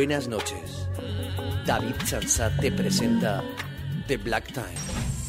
Buenas noches. David Sansat te presenta The Black Time.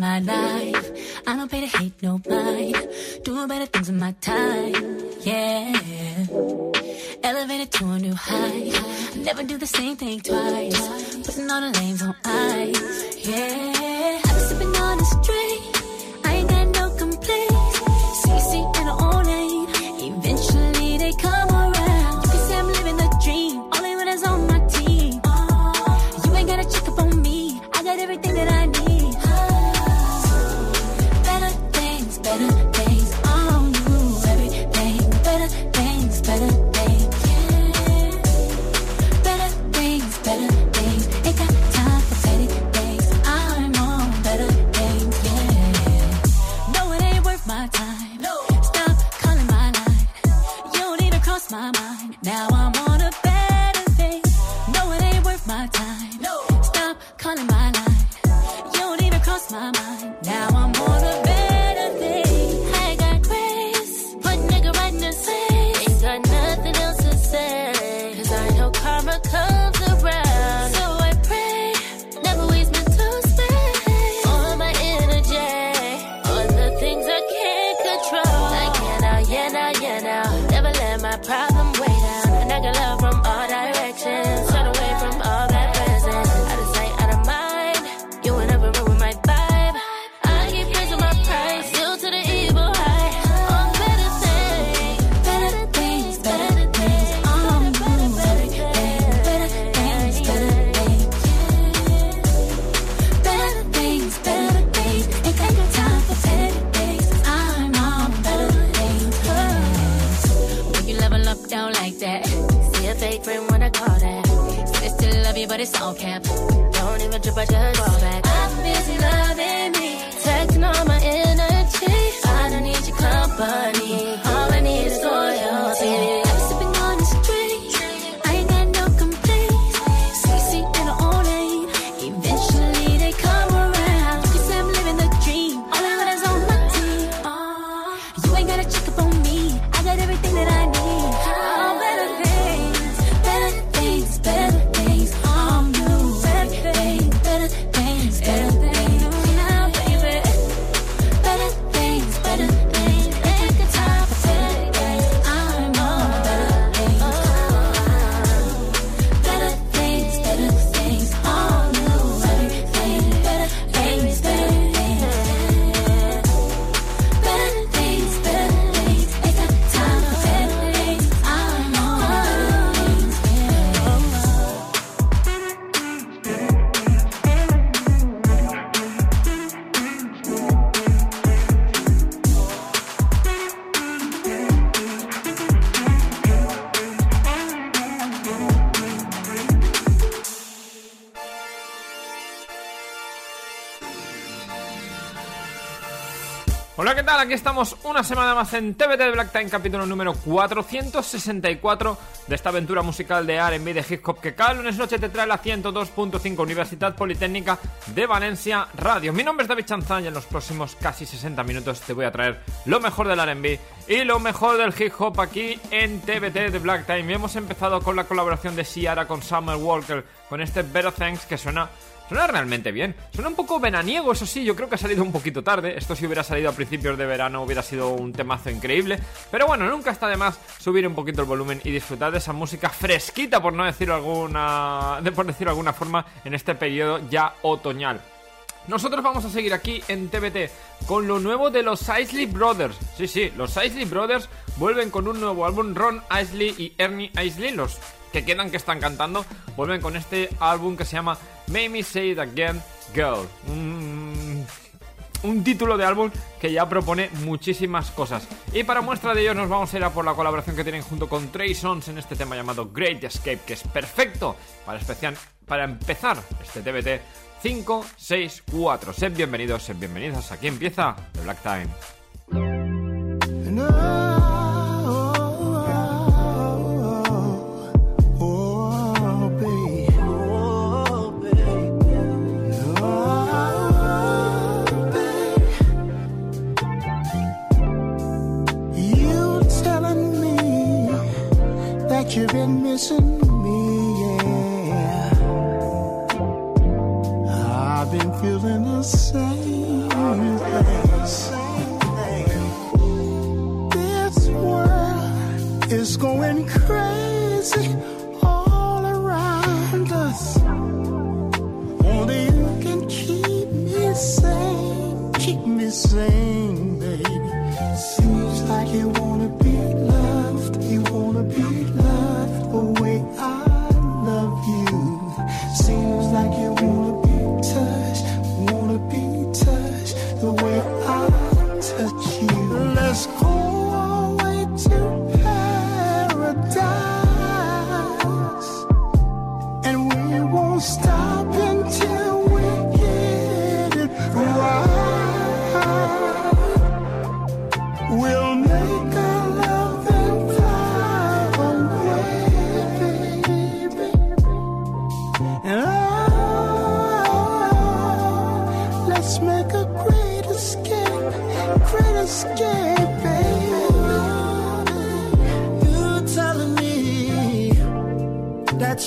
my life. I don't pay to hate nobody. Doing better things in my time. Yeah. Elevated to a new height. Never do the same thing twice. Putting all the lanes on ice. Yeah. Aquí estamos una semana más en TBT de Black Time, capítulo número 464 de esta aventura musical de R&B de Hip Hop que cada lunes noche te trae la 102.5 Universidad Politécnica de Valencia Radio. Mi nombre es David Chanzán y en los próximos casi 60 minutos te voy a traer lo mejor del R&B y lo mejor del Hip Hop aquí en TBT de Black Time. Y hemos empezado con la colaboración de Ciara con Summer Walker con este Better Thanks que suena Suena realmente bien. Suena un poco veraniego, eso sí, yo creo que ha salido un poquito tarde. Esto si hubiera salido a principios de verano hubiera sido un temazo increíble. Pero bueno, nunca está de más subir un poquito el volumen y disfrutar de esa música fresquita, por no decirlo alguna, de por decirlo de alguna forma, en este periodo ya otoñal. Nosotros vamos a seguir aquí en TBT con lo nuevo de los Isley Brothers. Sí, sí, los Isley Brothers vuelven con un nuevo álbum. Ron Isley y Ernie Isley, los que quedan que están cantando, vuelven con este álbum que se llama Make Me Say It Again Girl. Un, título de álbum que ya propone muchísimas cosas. Y para muestra de ello nos vamos a ir a por la colaboración que tienen junto con Trey Sons en este tema llamado Great Escape, que es perfecto para, especial, para empezar este TBT 5, 6, 4. Sed bienvenidos, sed bienvenidas. Aquí empieza The Black Time. You've been missing me, yeah. I've been feeling the same thing. This world is going crazy all around us. Only you can keep me sane, keep me sane, baby. Seems like you wanna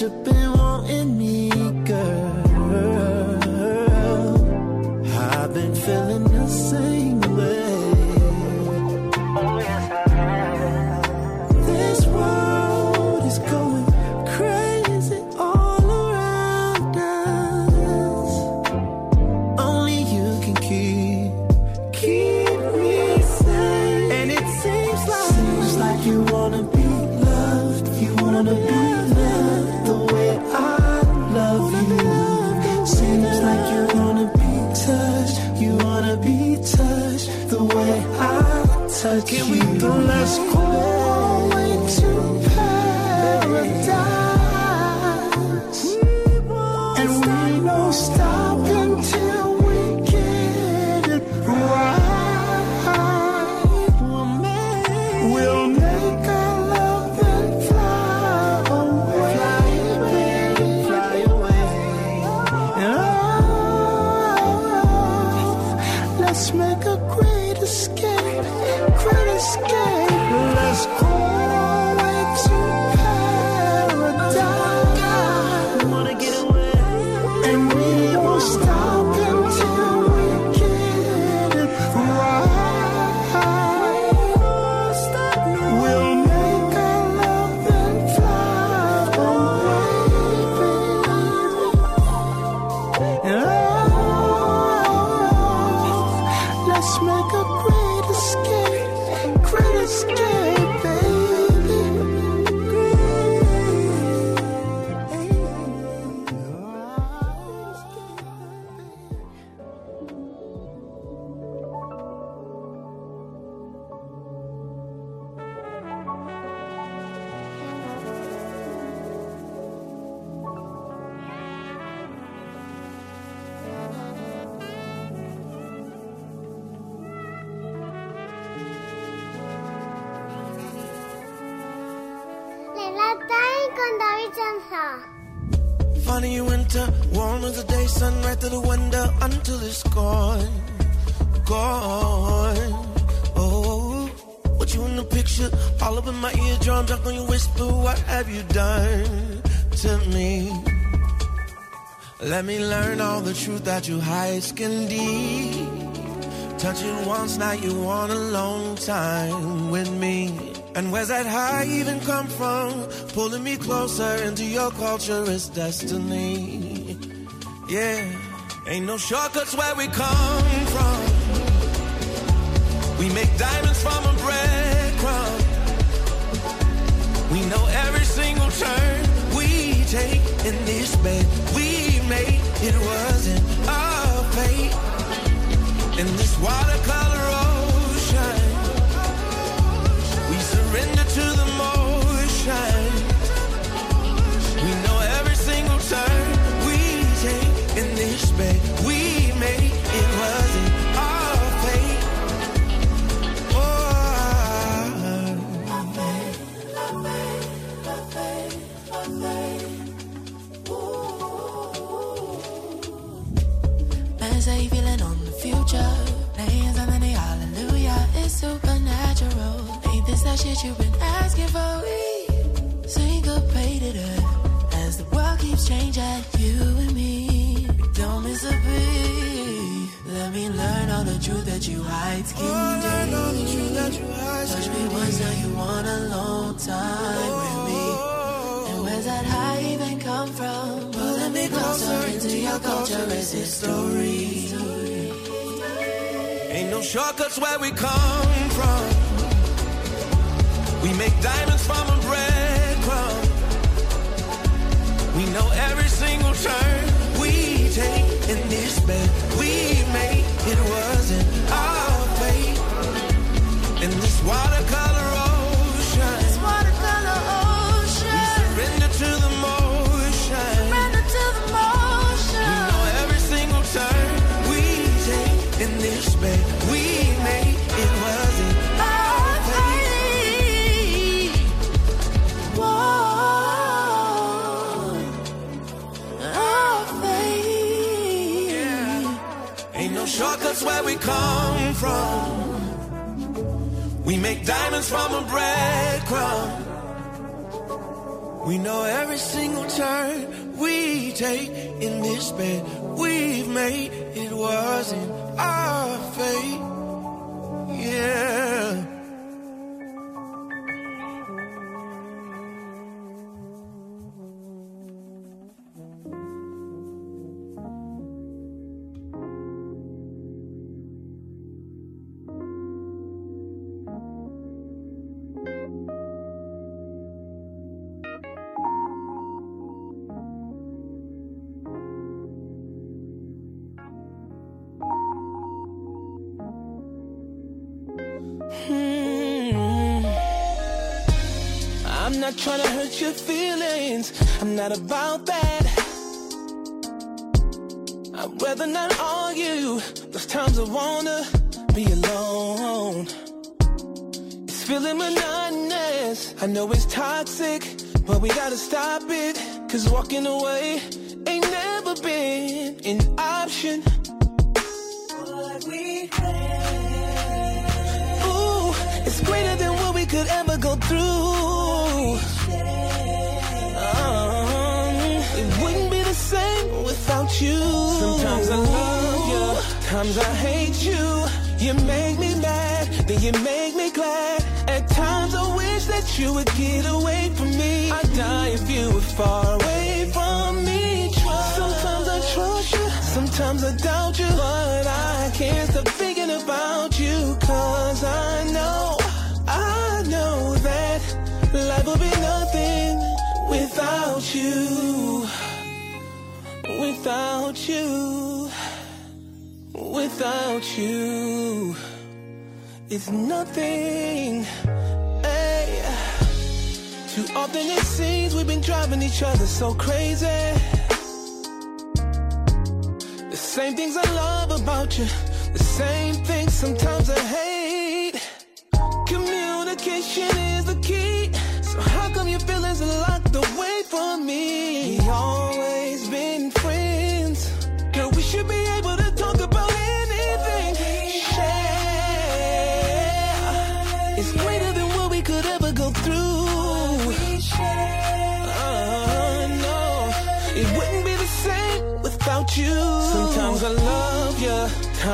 that you've now you want a long time with me. And where's that high even come from? Pulling me closer into your culture is destiny. Yeah, ain't no shortcuts where we come from. We make diamonds from a breadcrumb. We know every single turn we take in this bed we made. It wasn't our fate. In this watercolor that you hide. Skin oh, learn all the truth that you hide. Touch me once, now you want a long time with me. Oh. And where's that high even come from? Pulling me closer into your culture is history. Ain't no shortcuts where we come from. We make diamonds from a breadcrumb. We know every single turn we take in this bed shortcuts where we come from. We make diamonds from a breadcrumb. We know every single turn we take in this bed we've made. It wasn't our fate. Yeah. I know it's toxic, but we gotta stop it. Cause walking away ain't never been an option. Ooh, it's greater than what we could ever go through. Um, it wouldn't be the same without you. Sometimes I love you, times I hate you. You make me mad, then you make me glad. That you would get away from me. I'd die if you were far away from me. Trust. Sometimes I trust you, sometimes I doubt you. But I can't stop thinking about you. Cause I know, I know that life will be nothing without you. Without you. Without you. It's nothing. Too often it seems we've been driving each other so crazy. The same things I love about you, the same things sometimes I hate. Communication is the key. So how come your feelings are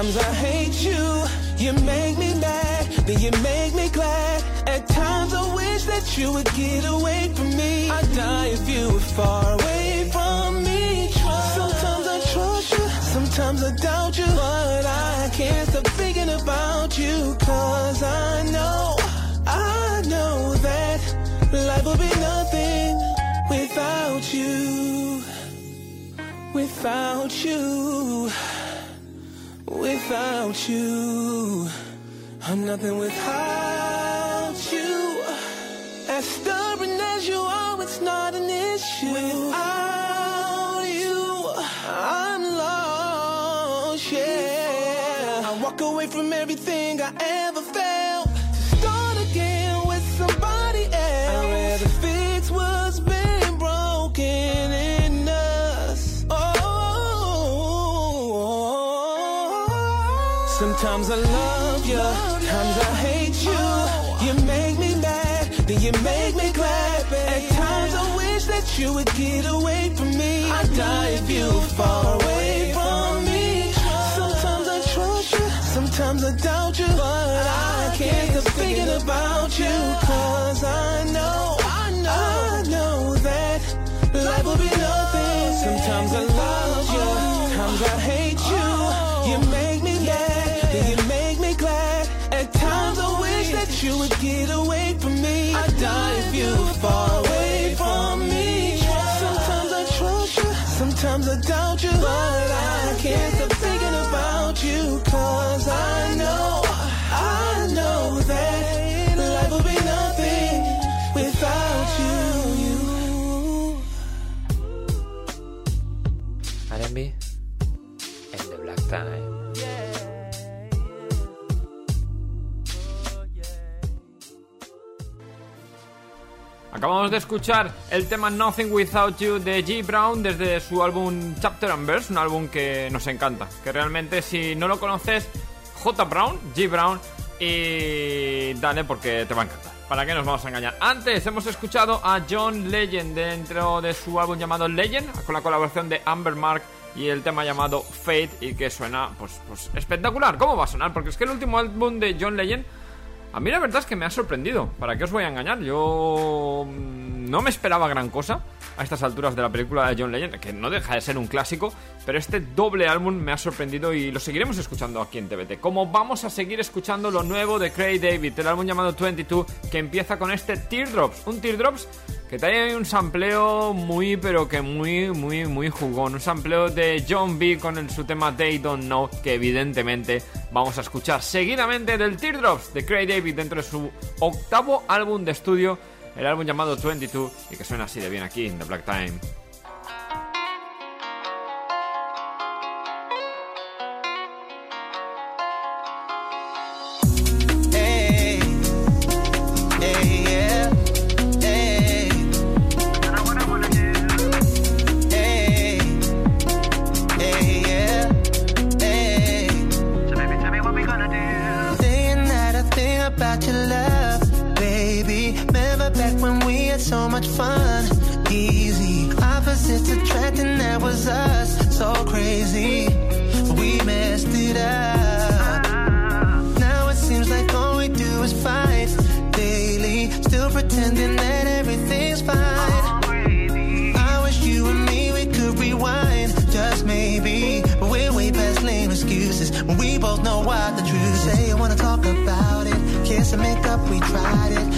times I hate you. You make me mad, then you make me glad. At times I wish that you would get away from me. I'd die if you were far away from me. Sometimes I trust you, sometimes I doubt you. But I can't stop thinking about you. Cause I know, I know that life will be nothing without you. Without you. Without you. I'm nothing without you. As stubborn as you are, it's not an issue. Without you, I'm lost, yeah. I walk away from everything I ever felt sometimes I love you, times I hate you. You make me mad, then you make me glad. At times I wish that you would get away from me. I'd die if you far away from me. Sometimes I trust you, sometimes I doubt you. But I can't stop thinking about you. Cause I know doubt you. But I can't Acabamos de escuchar el tema Nothing Without You de G. Brown desde su álbum Chapter and Verse, un álbum que nos encanta. Que realmente, si no lo conoces, J. Brown, G. Brown, y dale porque te va a encantar. ¿Para qué nos vamos a engañar? Antes hemos escuchado a John Legend dentro de su álbum llamado Legend, con la colaboración de Amber Mark y el tema llamado Fate, y que suena pues, pues espectacular. ¿Cómo va a sonar? Porque es que el último álbum de John Legend a mí la verdad es que me ha sorprendido. ¿Para qué os voy a engañar? Yo mm, no me esperaba gran cosa a estas alturas de la película de John Legend, que no deja de ser un clásico, pero este doble álbum me ha sorprendido y lo seguiremos escuchando aquí en TBT. Como vamos a seguir escuchando lo nuevo de Craig David, el álbum llamado 22, que empieza con este Teardrops. Un Teardrops que trae un sampleo muy, pero que muy, muy, muy jugón. Un sampleo de John B con el, su tema They Don't Know, que evidentemente vamos a escuchar seguidamente del Teardrops de Craig David dentro de su octavo álbum de estudio, el álbum llamado 22, y que suena así de bien aquí en The Black Time. Kiss make up, we tried it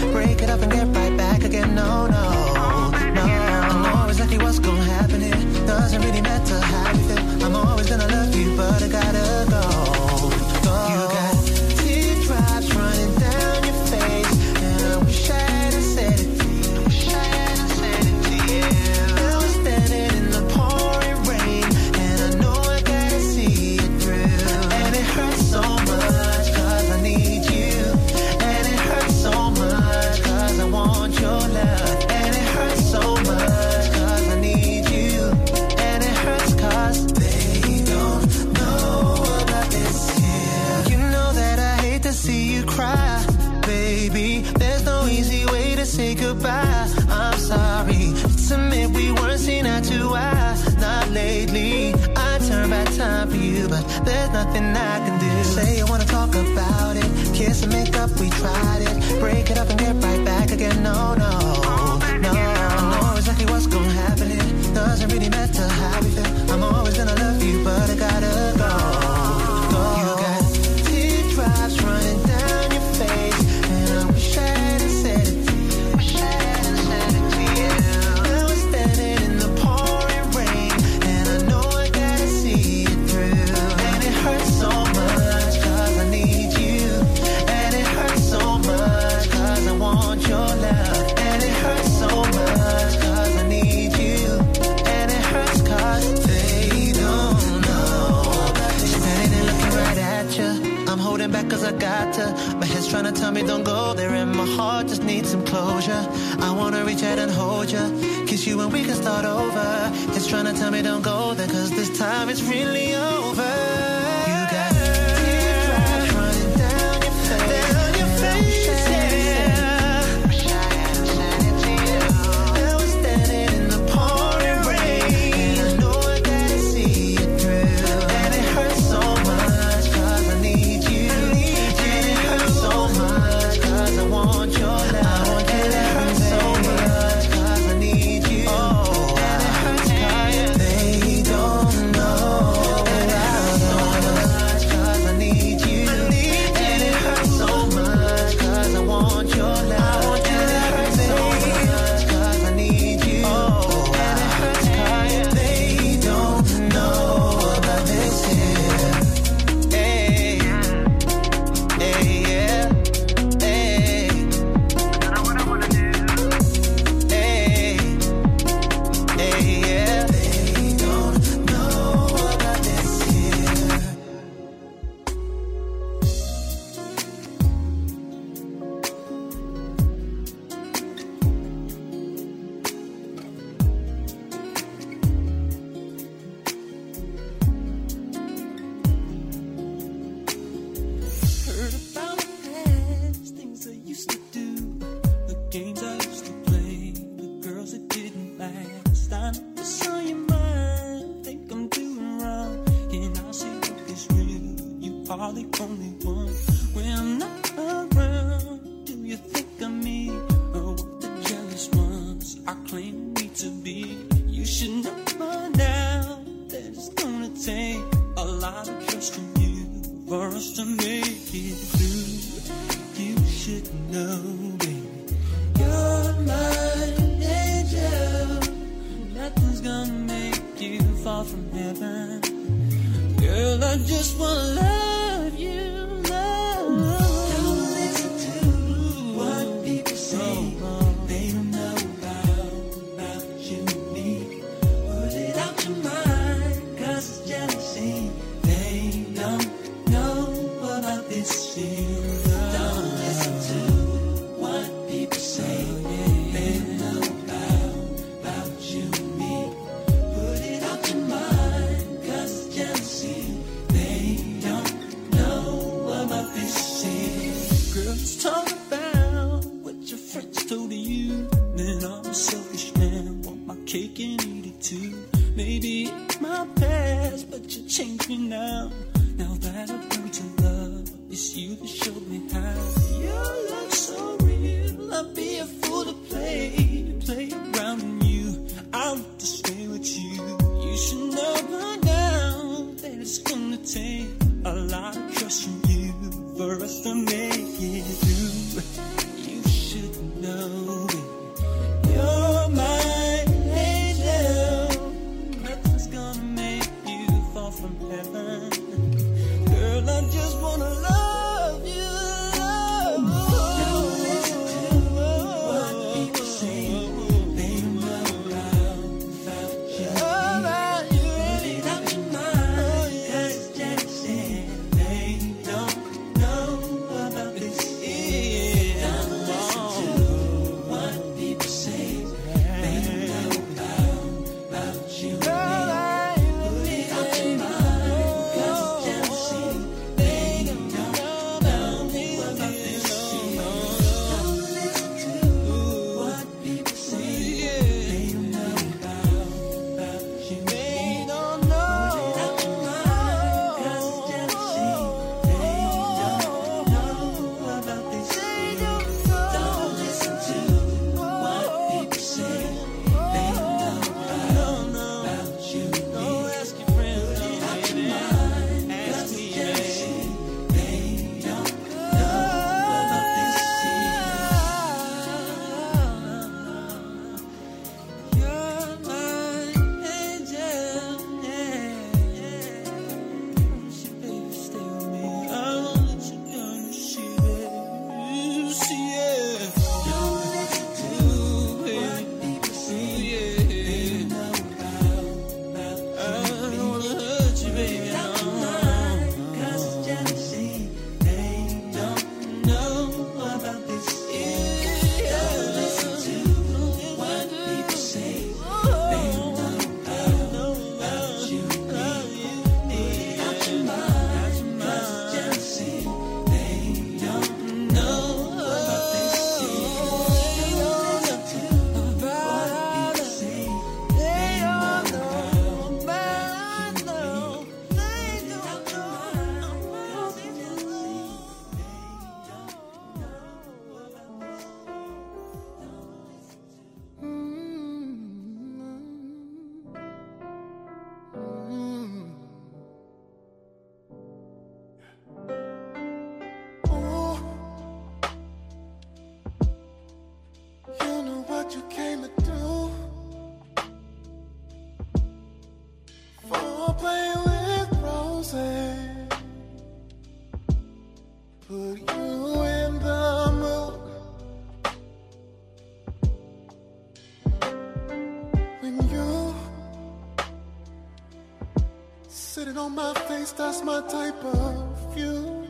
that's my type of view.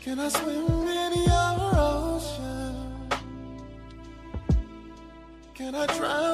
Can I swim in your ocean? Can I drown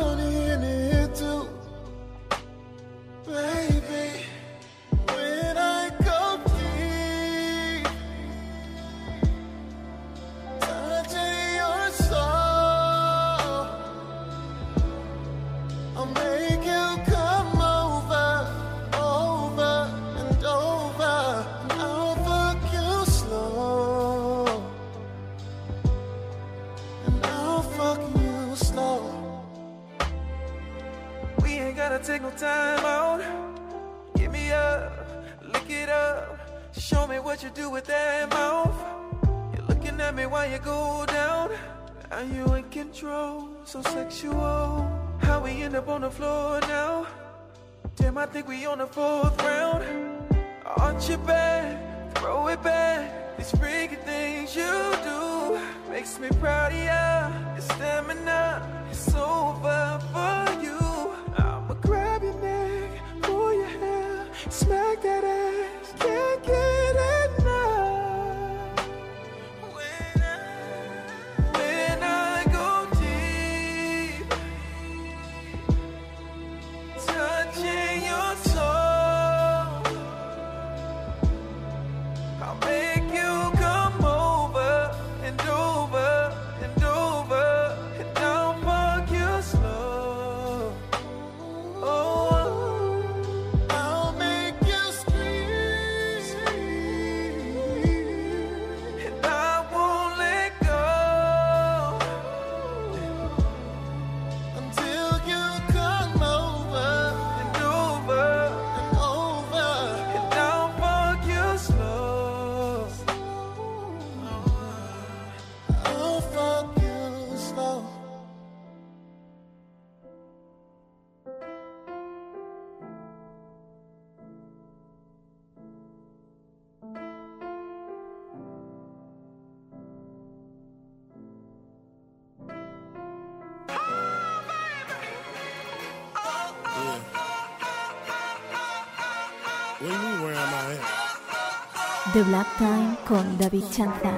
The Black Time con David Chanza.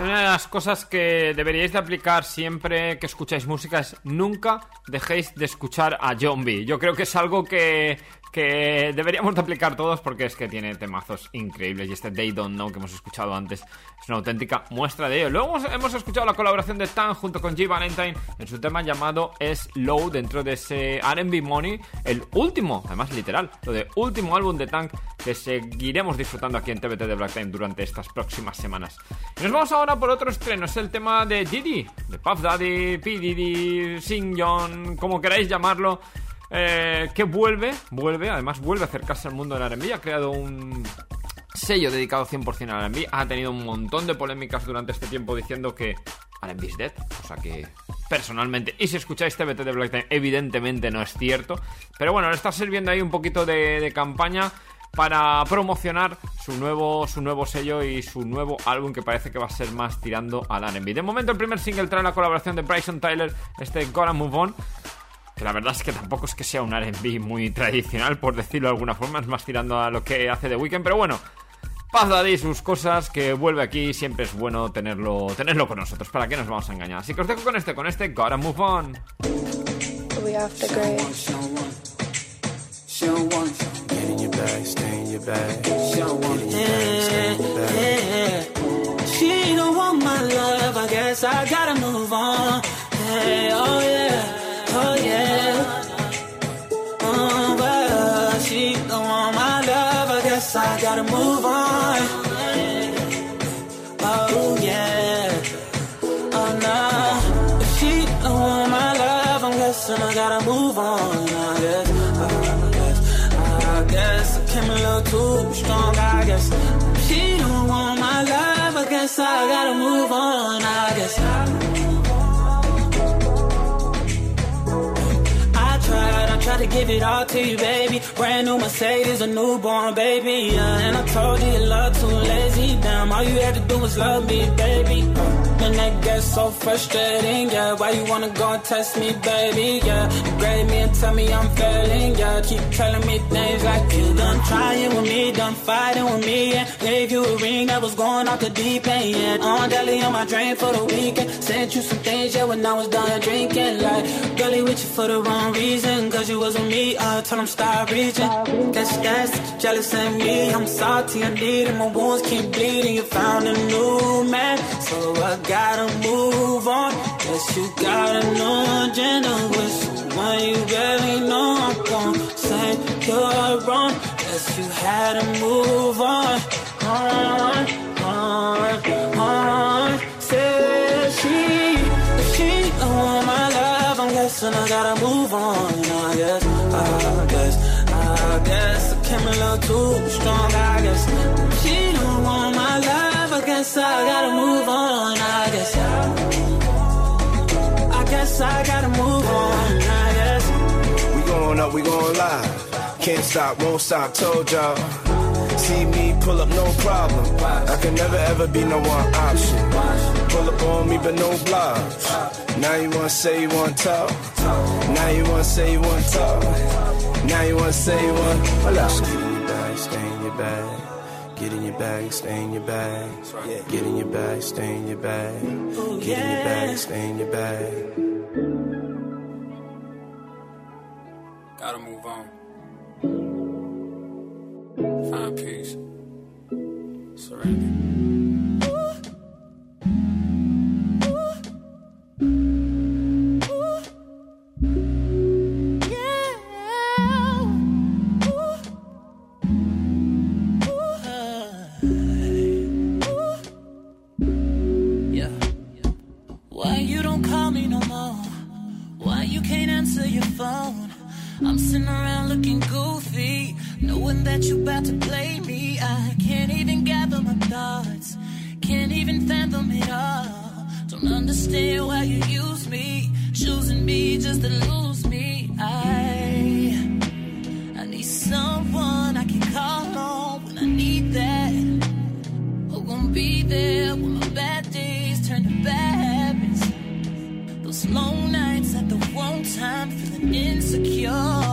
Una de las cosas que deberíais de aplicar siempre que escucháis música es nunca dejéis de escuchar a B. Yo creo que es algo que, que deberíamos de aplicar todos porque es que tiene temazos increíbles y este They Don't Know que hemos escuchado antes es una auténtica muestra de ello. Luego hemos, escuchado la colaboración de Tan junto con G Valentine en su tema llamado Slow dentro de ese R&B Money, el último, además literal, lo de último álbum de Tank que seguiremos disfrutando aquí en TBT de Black Time durante estas próximas semanas. Y nos vamos ahora por otro estreno, es el tema de Diddy, de Puff Daddy, P. Diddy, Sing John, como queráis llamarlo. Eh, que vuelve, vuelve, además vuelve a acercarse al mundo del R&B, ha creado un sello dedicado 100% al R&B, ha tenido un montón de polémicas durante este tiempo diciendo que R&B is dead, o sea que personalmente, y si escucháis TBT de Black Time, evidentemente no es cierto, pero bueno, le está sirviendo ahí un poquito de, campaña para promocionar su nuevo, su nuevo sello y su nuevo álbum que parece que va a ser más tirando al R&B. De momento el primer single trae la colaboración de Bryson Tyler, este Gotta Move On, que la verdad es que tampoco es que sea un R&B muy tradicional, por decirlo de alguna forma, es más tirando a lo que hace The Weeknd, pero bueno, Paz Daddy sus cosas, que vuelve aquí, siempre es bueno tenerlo, tenerlo con nosotros, ¿para qué nos vamos a engañar? Así que os dejo con este, con este Gotta Move On. We off the. She don't want my love, I guess I gotta move on. Hey, oh yeah, guess I gotta move on. Oh yeah, oh no. If she don't want my love, I'm guessing I gotta move on. I guess, I guess, I guess I came a little too strong. I guess if she don't want my love, I guess I gotta move on. I give it all to you, baby. Brand new Mercedes, a newborn baby. Yeah, and I told you love too lazy. Damn, all you had to do was love me, baby. And that gets so frustrating, yeah. Why you wanna go and test me, baby? Yeah, you grade me and tell me I'm failing, yeah. Keep telling me things like you done trying with me, done fighting with me, and gave you a ring that was going off the deep end. Yeah, on deli on my drain for the weekend. Sent you some things, yeah, when I was done drinking. Like, girlie with you for the wrong reason, cause you was with me. Uh, I told him stop reaching. That's, that's jealous of me. I'm salty, I need it. My wounds keep bleeding. You found a new man, so I gotta move on. Guess you got a new agenda with someone you barely know. I'm gonna say you're wrong. Guess you had to move on. On, on, on. Say she, if she don't want my love, I'm guessing I gotta move on. I guess, I guess, I guess I came a little too strong. I guess if she don't want my love, I guess I gotta move on. I guess, I guess I gotta move on. I guess. We going up, we going live. Can't stop, won't stop, told y'all. See me pull up, no problem. I can never ever be no one option. Pull up on me, but no blocks. Now you wanna say you wanna talk. Now you wanna say you wanna talk. Now you wanna say you wanna. Hola. Get in your bag, stay in your bag. Get in your bag, stay in your bag. Get in your bag, stay in your bag. Get in your bag, stay in your bag. Gotta move on. Answer your phone? I'm sitting around looking goofy, knowing that you're about to play me. I can't even gather my thoughts, can't even fathom it all. Don't understand why you use me, choosing me just to lose me. I I need someone I can call on when I need that. Who gon' be there when my bad days turn to bad habits? Those long nights at the wrong time, feeling insecure.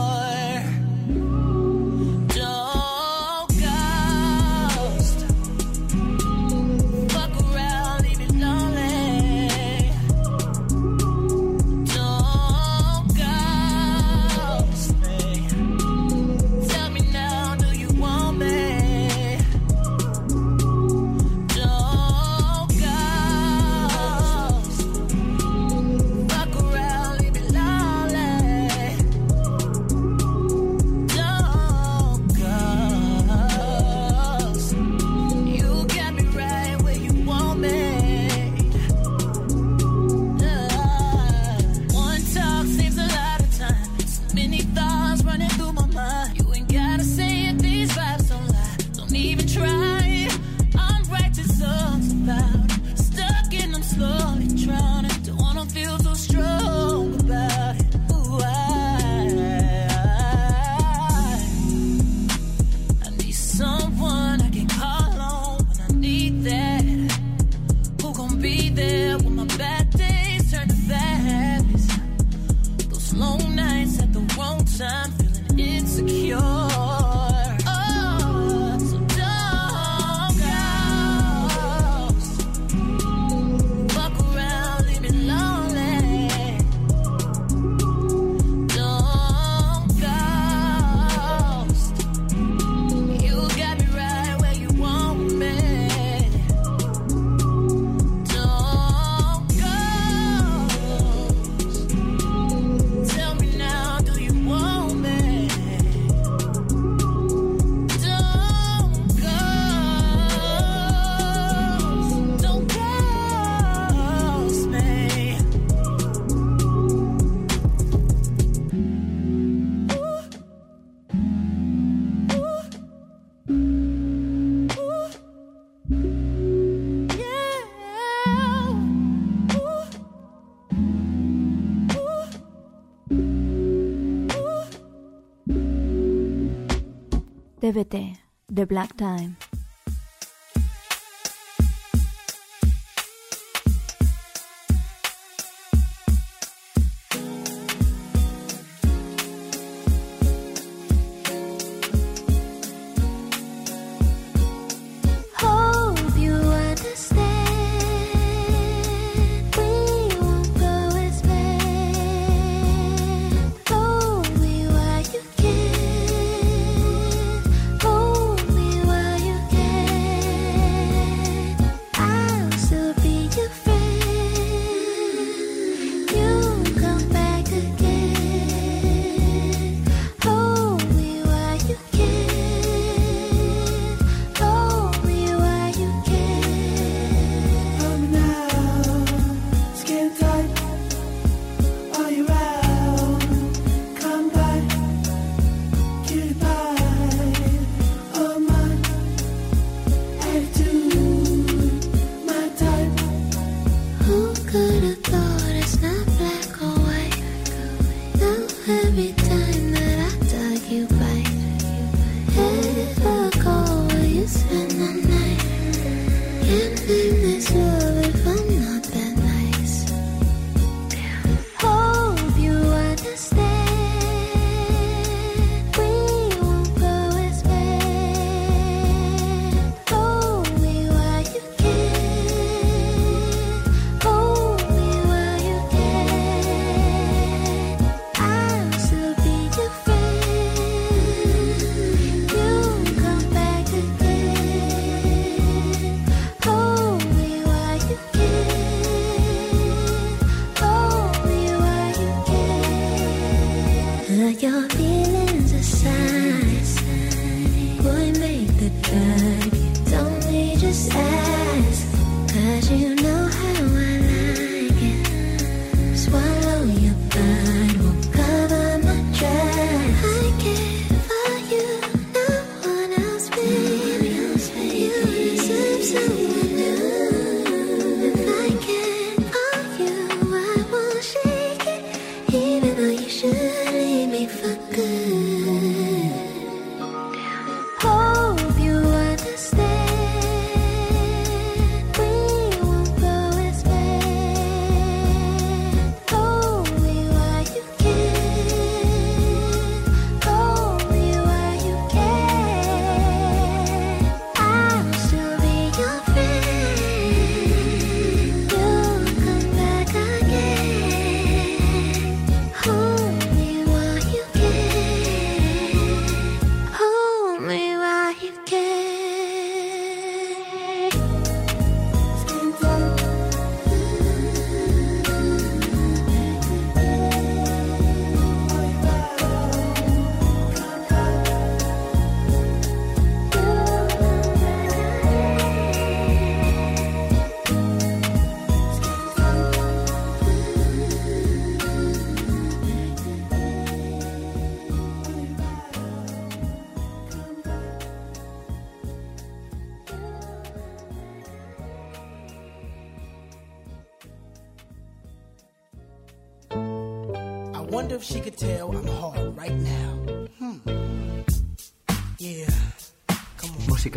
The Black Time.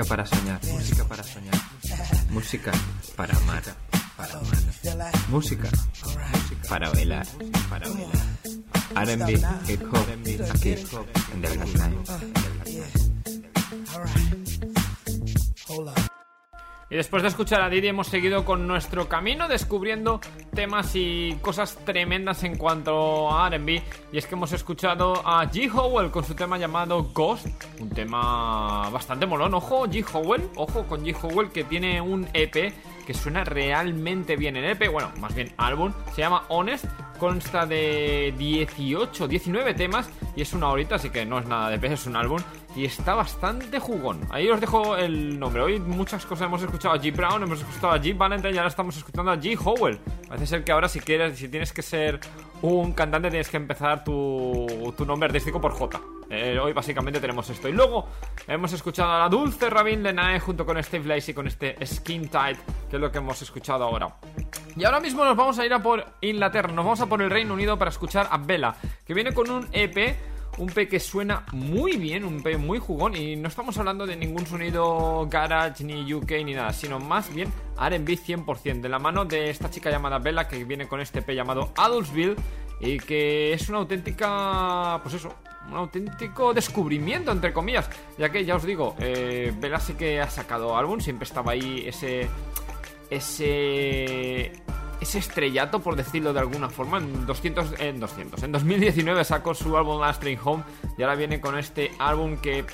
caparazón. Después de escuchar a Didi hemos seguido con nuestro camino descubriendo temas y cosas tremendas en cuanto a R&B y es que hemos escuchado a G. Howell con su tema llamado Ghost, un tema bastante molón, ojo G. Howell, ojo con G. Howell que tiene un EP que suena realmente bien en EP, bueno, más bien álbum, se llama Honest, consta de 18, 19 temas y es una horita, así que no es nada de EP, es un álbum y está bastante jugón. Ahí os dejo el nombre. Hoy muchas cosas hemos escuchado a G. Brown, hemos escuchado a G. Valentine y ahora estamos escuchando a G. Howell. Parece ser que ahora si quieres, si tienes que ser un cantante tienes que empezar tu, tu nombre artístico por J. Eh, hoy básicamente tenemos esto. Y luego hemos escuchado a la dulce Rabin Lenae junto con Steve Lacey con este Skin Tight, que es lo que hemos escuchado ahora. Y ahora mismo nos vamos a ir a por Inglaterra, nos vamos a por el Reino Unido para escuchar a Bella, que viene con un EP un P que suena muy bien, un P muy jugón y no estamos hablando de ningún sonido garage ni UK ni nada, sino más bien R&B 100% de la mano de esta chica llamada Bella que viene con este P llamado Adultsville y que es una auténtica, pues eso, un auténtico descubrimiento, entre comillas, ya que ya os digo, eh, Bella sí que ha sacado álbum, siempre estaba ahí ese, ese, ese estrellato, por decirlo de alguna forma, en 200, en 200, en 2019 sacó su álbum Last Train Home y ahora viene con este álbum que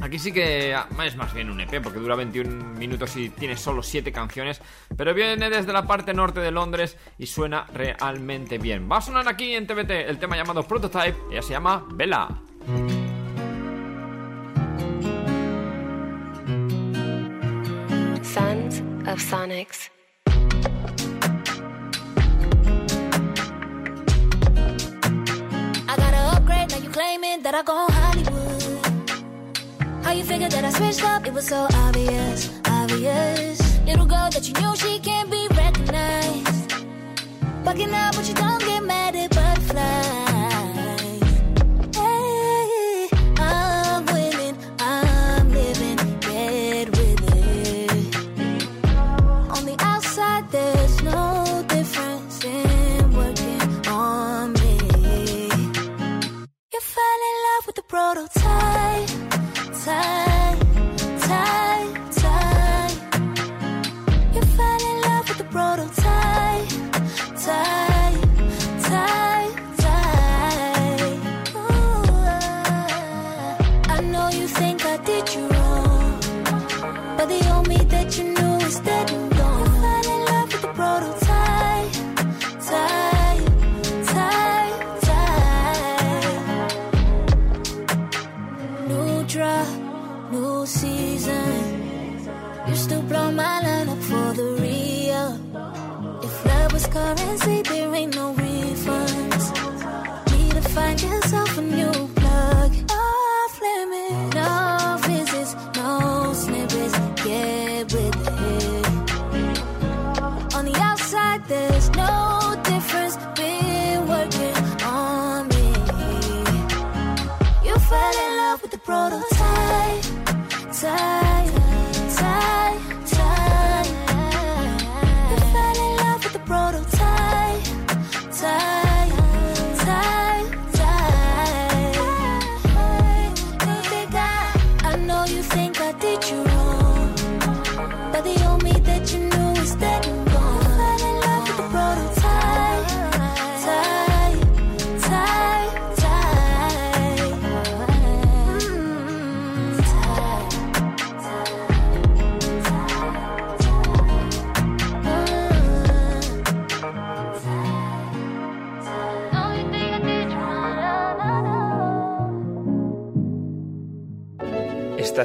Aquí sí que es más bien un EP porque dura 21 minutos y tiene solo 7 canciones, pero viene desde la parte norte de Londres y suena realmente bien. Va a sonar aquí en TBT el tema llamado Prototype, ella se llama Bella. Sons of Sonics. I gotta upgrade, now you claiming that I go Hollywood. How you figured that I switched up? It was so obvious, obvious. Little girl that you knew she can't be recognized. Bucking up, but you don't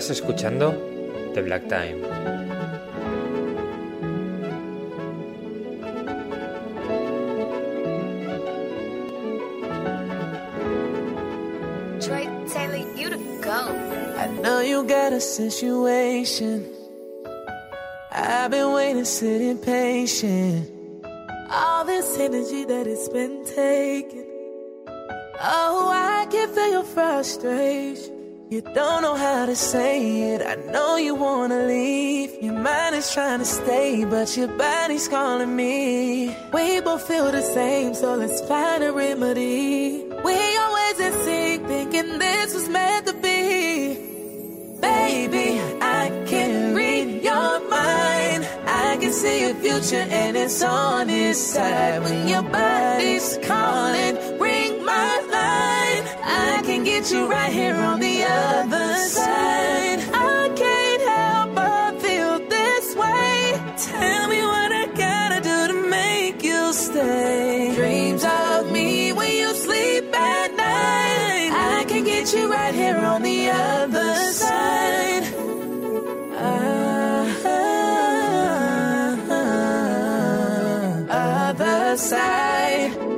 Estás escuchando The Black Time. Drake, Taylor, you the go. I know you got a situation. I've been waiting, sitting patient. All this energy that it's been taking. Oh, I can feel your frustration. You don't know how to say it. I know you wanna leave. Your mind is trying to stay, but your body's calling me. We both feel the same, so let's find a remedy. We always in sync, thinking this was meant to be. Baby, I can read your mind. I can see your future, and it's on its side. When your body's calling. Get you right here on the other side. I can't help but feel this way. Tell me what I gotta do to make you stay. Dreams of me when you sleep at night. I can get you right here on the other side. Ah, other side.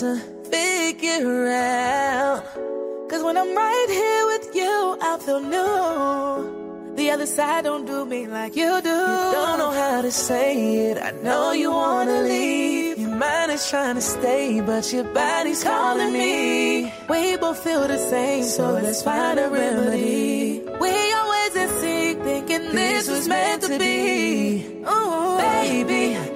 to figure out. Cause when I'm right here with you, I feel new. The other side don't do me like you do. You don't know how to say it. I know you wanna leave. Your mind is trying to stay, but your body's calling me. We both feel the same, so let's find a remedy. We always at sea, thinking this was meant to be. Oh, baby.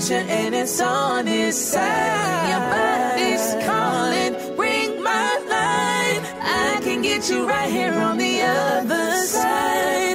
future and it's on his side. Your body's calling, ring my line. I can get you right here on the other side.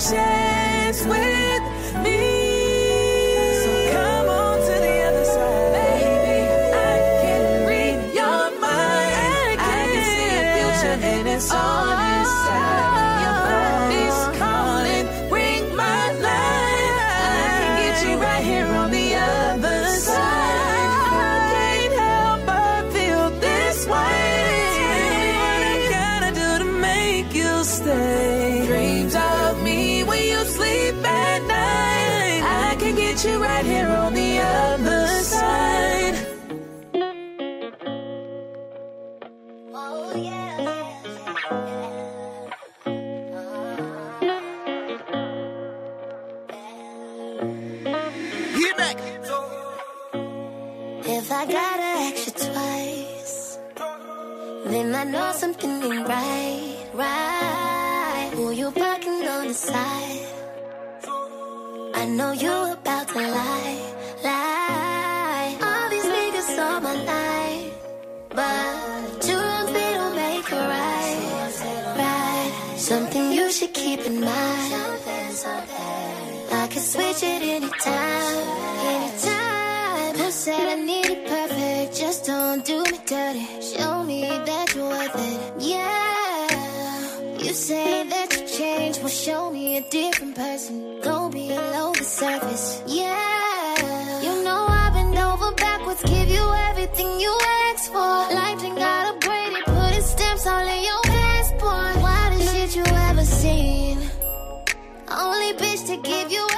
chance with switch it anytime, anytime. Who said I need it perfect? Just don't do me dirty. Show me that you're worth it. Yeah. You say that you change, well show me a different person. Go below the surface. Yeah. You know I've been over backwards, give you everything you asked for. Life ain't got a braid, it put its stamps all in your passport. Wildest shit you ever seen. Only bitch to give you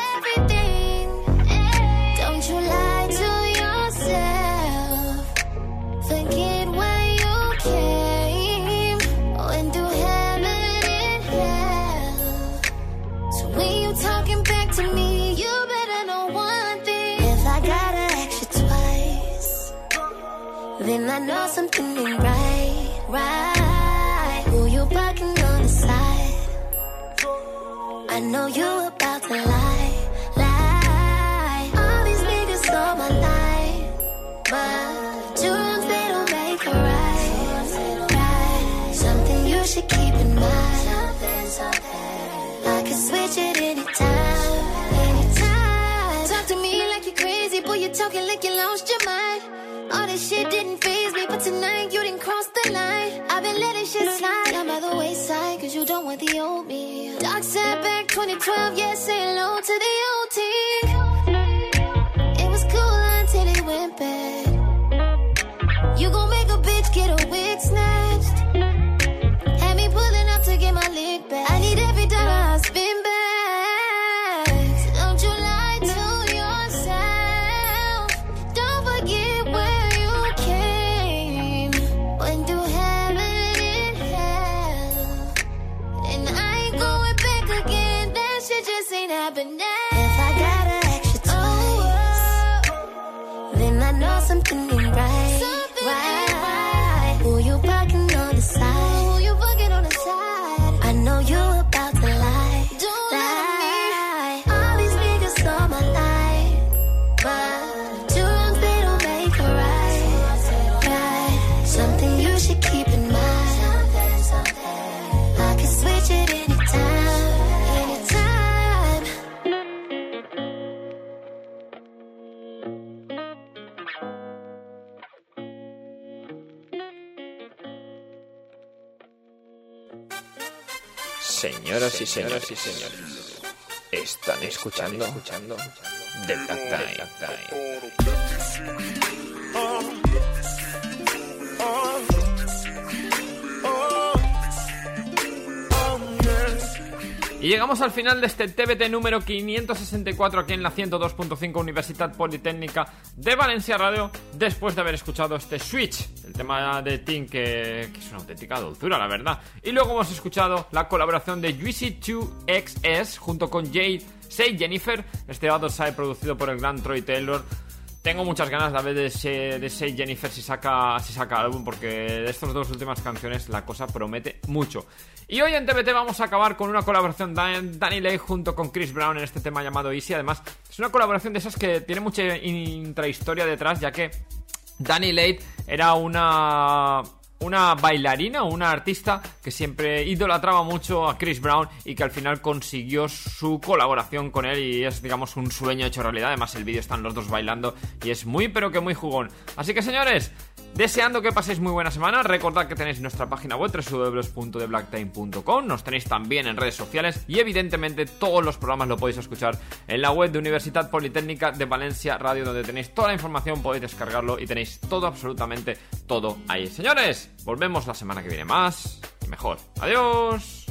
Señoras y señores, y señores, están escuchando, escuchando The Black Time. Y llegamos al final de este TBT número 564 aquí en la 102.5 Universidad Politécnica de Valencia Radio, después de haber escuchado este Switch, el tema de Tim que, es una auténtica dulzura, la verdad. Y luego hemos escuchado la colaboración de Juicy 2XS junto con Jade Say Jennifer, este Other Side producido por el gran Troy Taylor. Tengo muchas ganas de ver de, Say Jennifer si saca, si saca álbum, porque de estas dos últimas canciones la cosa promete mucho. Y hoy en TBT vamos a acabar con una colaboración de Danny Lay junto con Chris Brown en este tema llamado Easy. Además, es una colaboración de esas que tiene mucha intrahistoria detrás, ya que Danny Late era una una bailarina una artista que siempre idolatraba mucho a Chris Brown y que al final consiguió su colaboración con él y es digamos un sueño hecho realidad. Además el vídeo están los dos bailando y es muy pero que muy jugón. Así que señores, deseando que paséis muy buena semana, recordad que tenéis nuestra página web www.thebblacktime.com, nos tenéis también en redes sociales y evidentemente todos los programas lo podéis escuchar en la web de Universidad Politécnica de Valencia Radio donde tenéis toda la información, podéis descargarlo y tenéis todo absolutamente todo ahí. Señores, volvemos la semana que viene más y mejor. Adiós.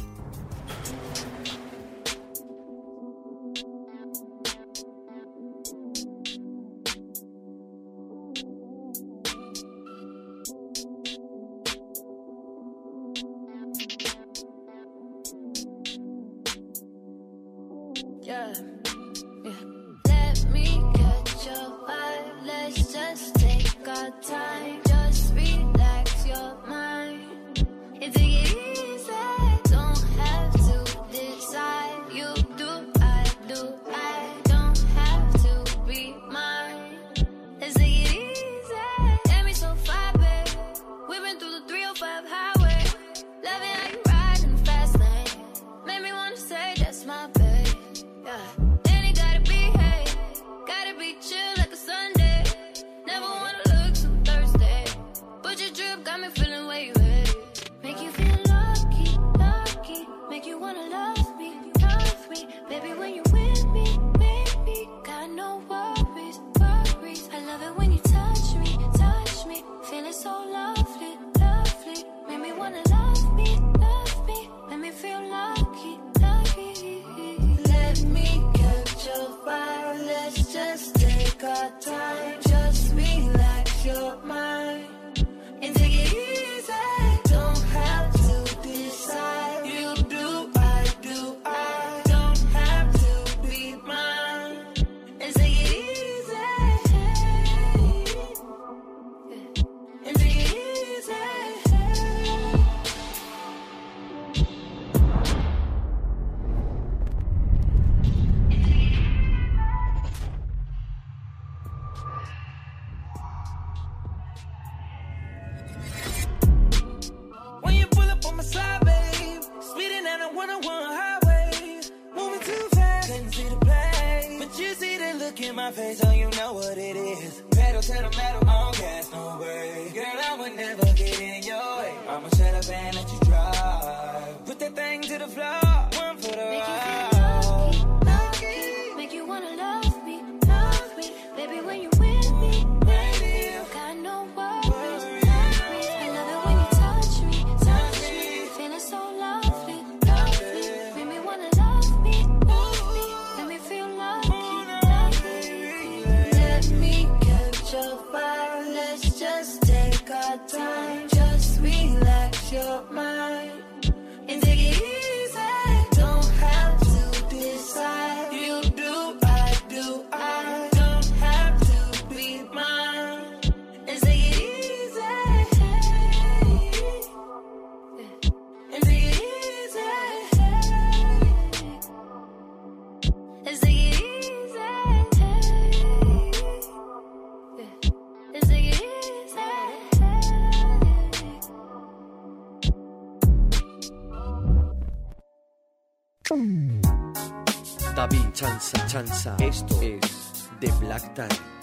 Chanza, Chanza. Esto es The Black Time.